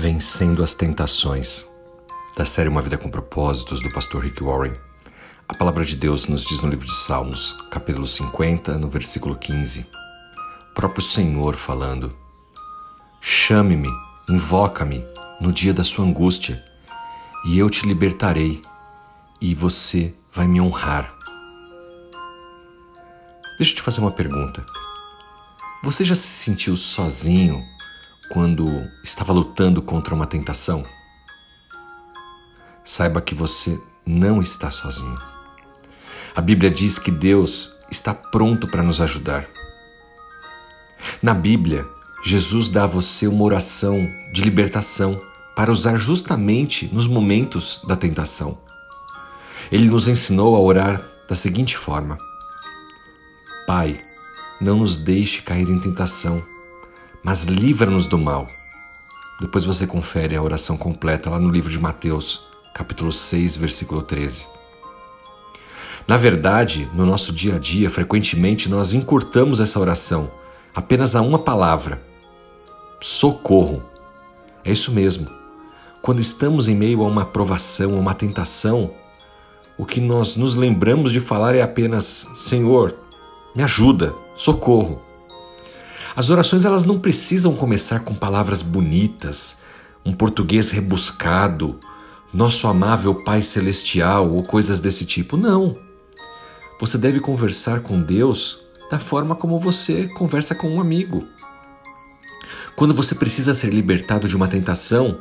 Vencendo as Tentações, da série Uma Vida com Propósitos, do pastor Rick Warren. A palavra de Deus nos diz no livro de Salmos, capítulo 50, no versículo 15. O próprio Senhor falando: Chame-me, invoca-me no dia da sua angústia, e eu te libertarei, e você vai me honrar. Deixa eu te fazer uma pergunta. Você já se sentiu sozinho quando estava lutando contra uma tentação? Saiba que você não está sozinho. A Bíblia diz que Deus está pronto para nos ajudar. Na Bíblia, Jesus dá a você uma oração de libertação para usar justamente nos momentos da tentação. Ele nos ensinou a orar da seguinte forma: Pai, não nos deixe cair em tentação mas livra-nos do mal. Depois você confere a oração completa lá no livro de Mateus, capítulo 6, versículo 13. Na verdade, no nosso dia a dia, frequentemente nós encurtamos essa oração apenas a uma palavra: socorro. É isso mesmo. Quando estamos em meio a uma provação, a uma tentação, o que nós nos lembramos de falar é apenas: Senhor, me ajuda, socorro. As orações elas não precisam começar com palavras bonitas, um português rebuscado, nosso amável Pai Celestial ou coisas desse tipo. Não. Você deve conversar com Deus da forma como você conversa com um amigo. Quando você precisa ser libertado de uma tentação,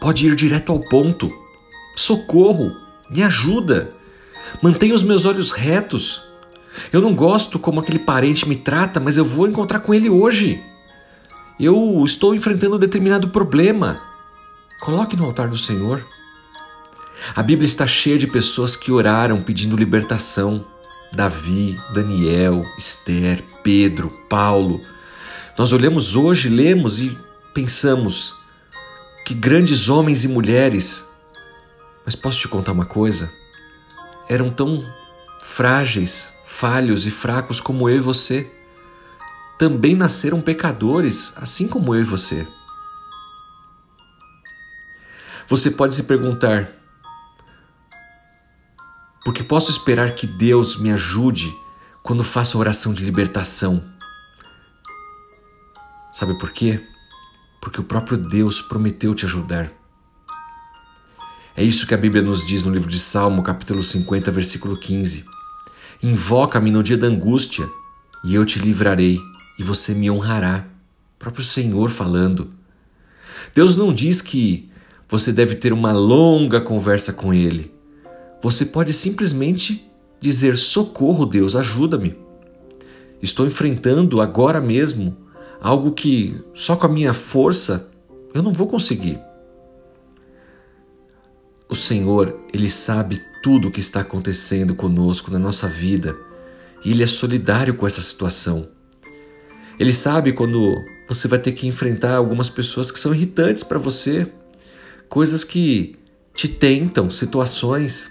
pode ir direto ao ponto. Socorro, me ajuda. Mantenha os meus olhos retos. Eu não gosto como aquele parente me trata, mas eu vou encontrar com ele hoje. Eu estou enfrentando um determinado problema. Coloque no altar do Senhor. A Bíblia está cheia de pessoas que oraram pedindo libertação. Davi, Daniel, Esther, Pedro, Paulo. Nós olhamos hoje, lemos e pensamos que grandes homens e mulheres. Mas posso te contar uma coisa? Eram tão frágeis, falhos e fracos como eu e você. Também nasceram pecadores, assim como eu e você. Você pode se perguntar: por que posso esperar que Deus me ajude quando faço a oração de libertação? Sabe por quê? Porque o próprio Deus prometeu te ajudar. É isso que a Bíblia nos diz no livro de Salmo, capítulo 50, versículo 15. Invoca-me no dia da angústia, e eu te livrarei, e você me honrará. O próprio Senhor falando. Deus não diz que você deve ter uma longa conversa com Ele. Você pode simplesmente dizer: Socorro, Deus, ajuda-me. Estou enfrentando agora mesmo algo que só com a minha força eu não vou conseguir. Senhor, Ele sabe tudo o que está acontecendo conosco na nossa vida e Ele é solidário com essa situação. Ele sabe quando você vai ter que enfrentar algumas pessoas que são irritantes para você, coisas que te tentam, situações.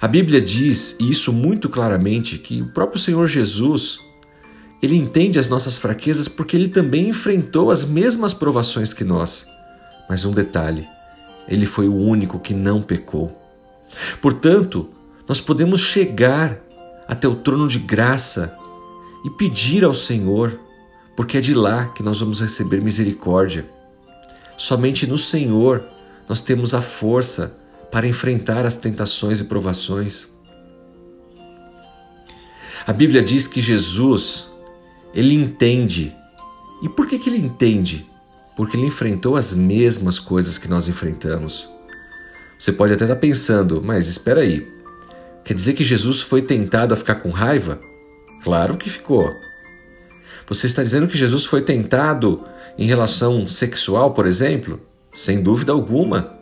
A Bíblia diz, e isso muito claramente, que o próprio Senhor Jesus, ele entende as nossas fraquezas porque ele também enfrentou as mesmas provações que nós. Mas um detalhe, ele foi o único que não pecou. Portanto, nós podemos chegar até o trono de graça e pedir ao Senhor, porque é de lá que nós vamos receber misericórdia. Somente no Senhor nós temos a força para enfrentar as tentações e provações. A Bíblia diz que Jesus, ele entende. E por que, que ele entende? Porque ele enfrentou as mesmas coisas que nós enfrentamos. Você pode até estar pensando, mas espera aí. Quer dizer que Jesus foi tentado a ficar com raiva? Claro que ficou. Você está dizendo que Jesus foi tentado em relação sexual, por exemplo? Sem dúvida alguma.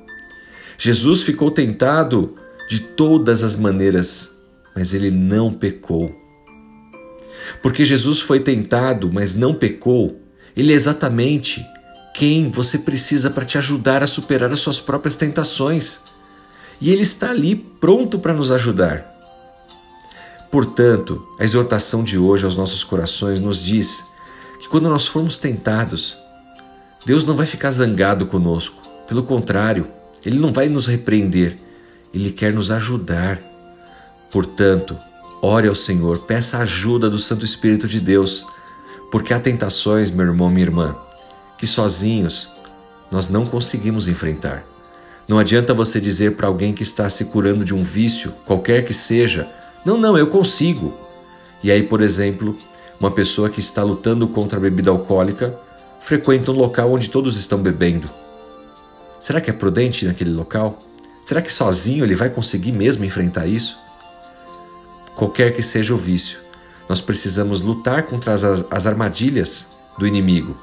Jesus ficou tentado de todas as maneiras, mas ele não pecou. Porque Jesus foi tentado, mas não pecou, ele é exatamente quem você precisa para te ajudar a superar as suas próprias tentações. E Ele está ali pronto para nos ajudar. Portanto, a exortação de hoje aos nossos corações nos diz que quando nós formos tentados, Deus não vai ficar zangado conosco. Pelo contrário, Ele não vai nos repreender. Ele quer nos ajudar. Portanto, ore ao Senhor, peça a ajuda do Santo Espírito de Deus, porque há tentações, meu irmão, minha irmã, que sozinhos nós não conseguimos enfrentar. Não adianta você dizer para alguém que está se curando de um vício, qualquer que seja, não, não, eu consigo. E aí, por exemplo, uma pessoa que está lutando contra a bebida alcoólica frequenta um local onde todos estão bebendo. Será que é prudente naquele local? Será que sozinho ele vai conseguir mesmo enfrentar isso? Qualquer que seja o vício, nós precisamos lutar contra as, as armadilhas do inimigo,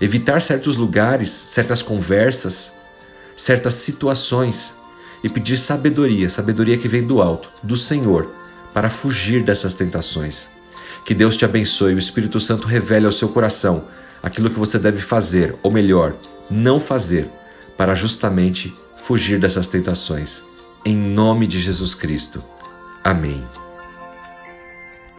evitar certos lugares, certas conversas, certas situações e pedir sabedoria, sabedoria que vem do alto, do Senhor, para fugir dessas tentações. Que Deus te abençoe, o Espírito Santo revele ao seu coração aquilo que você deve fazer, ou melhor, não fazer, para justamente fugir dessas tentações. Em nome de Jesus Cristo. Amém.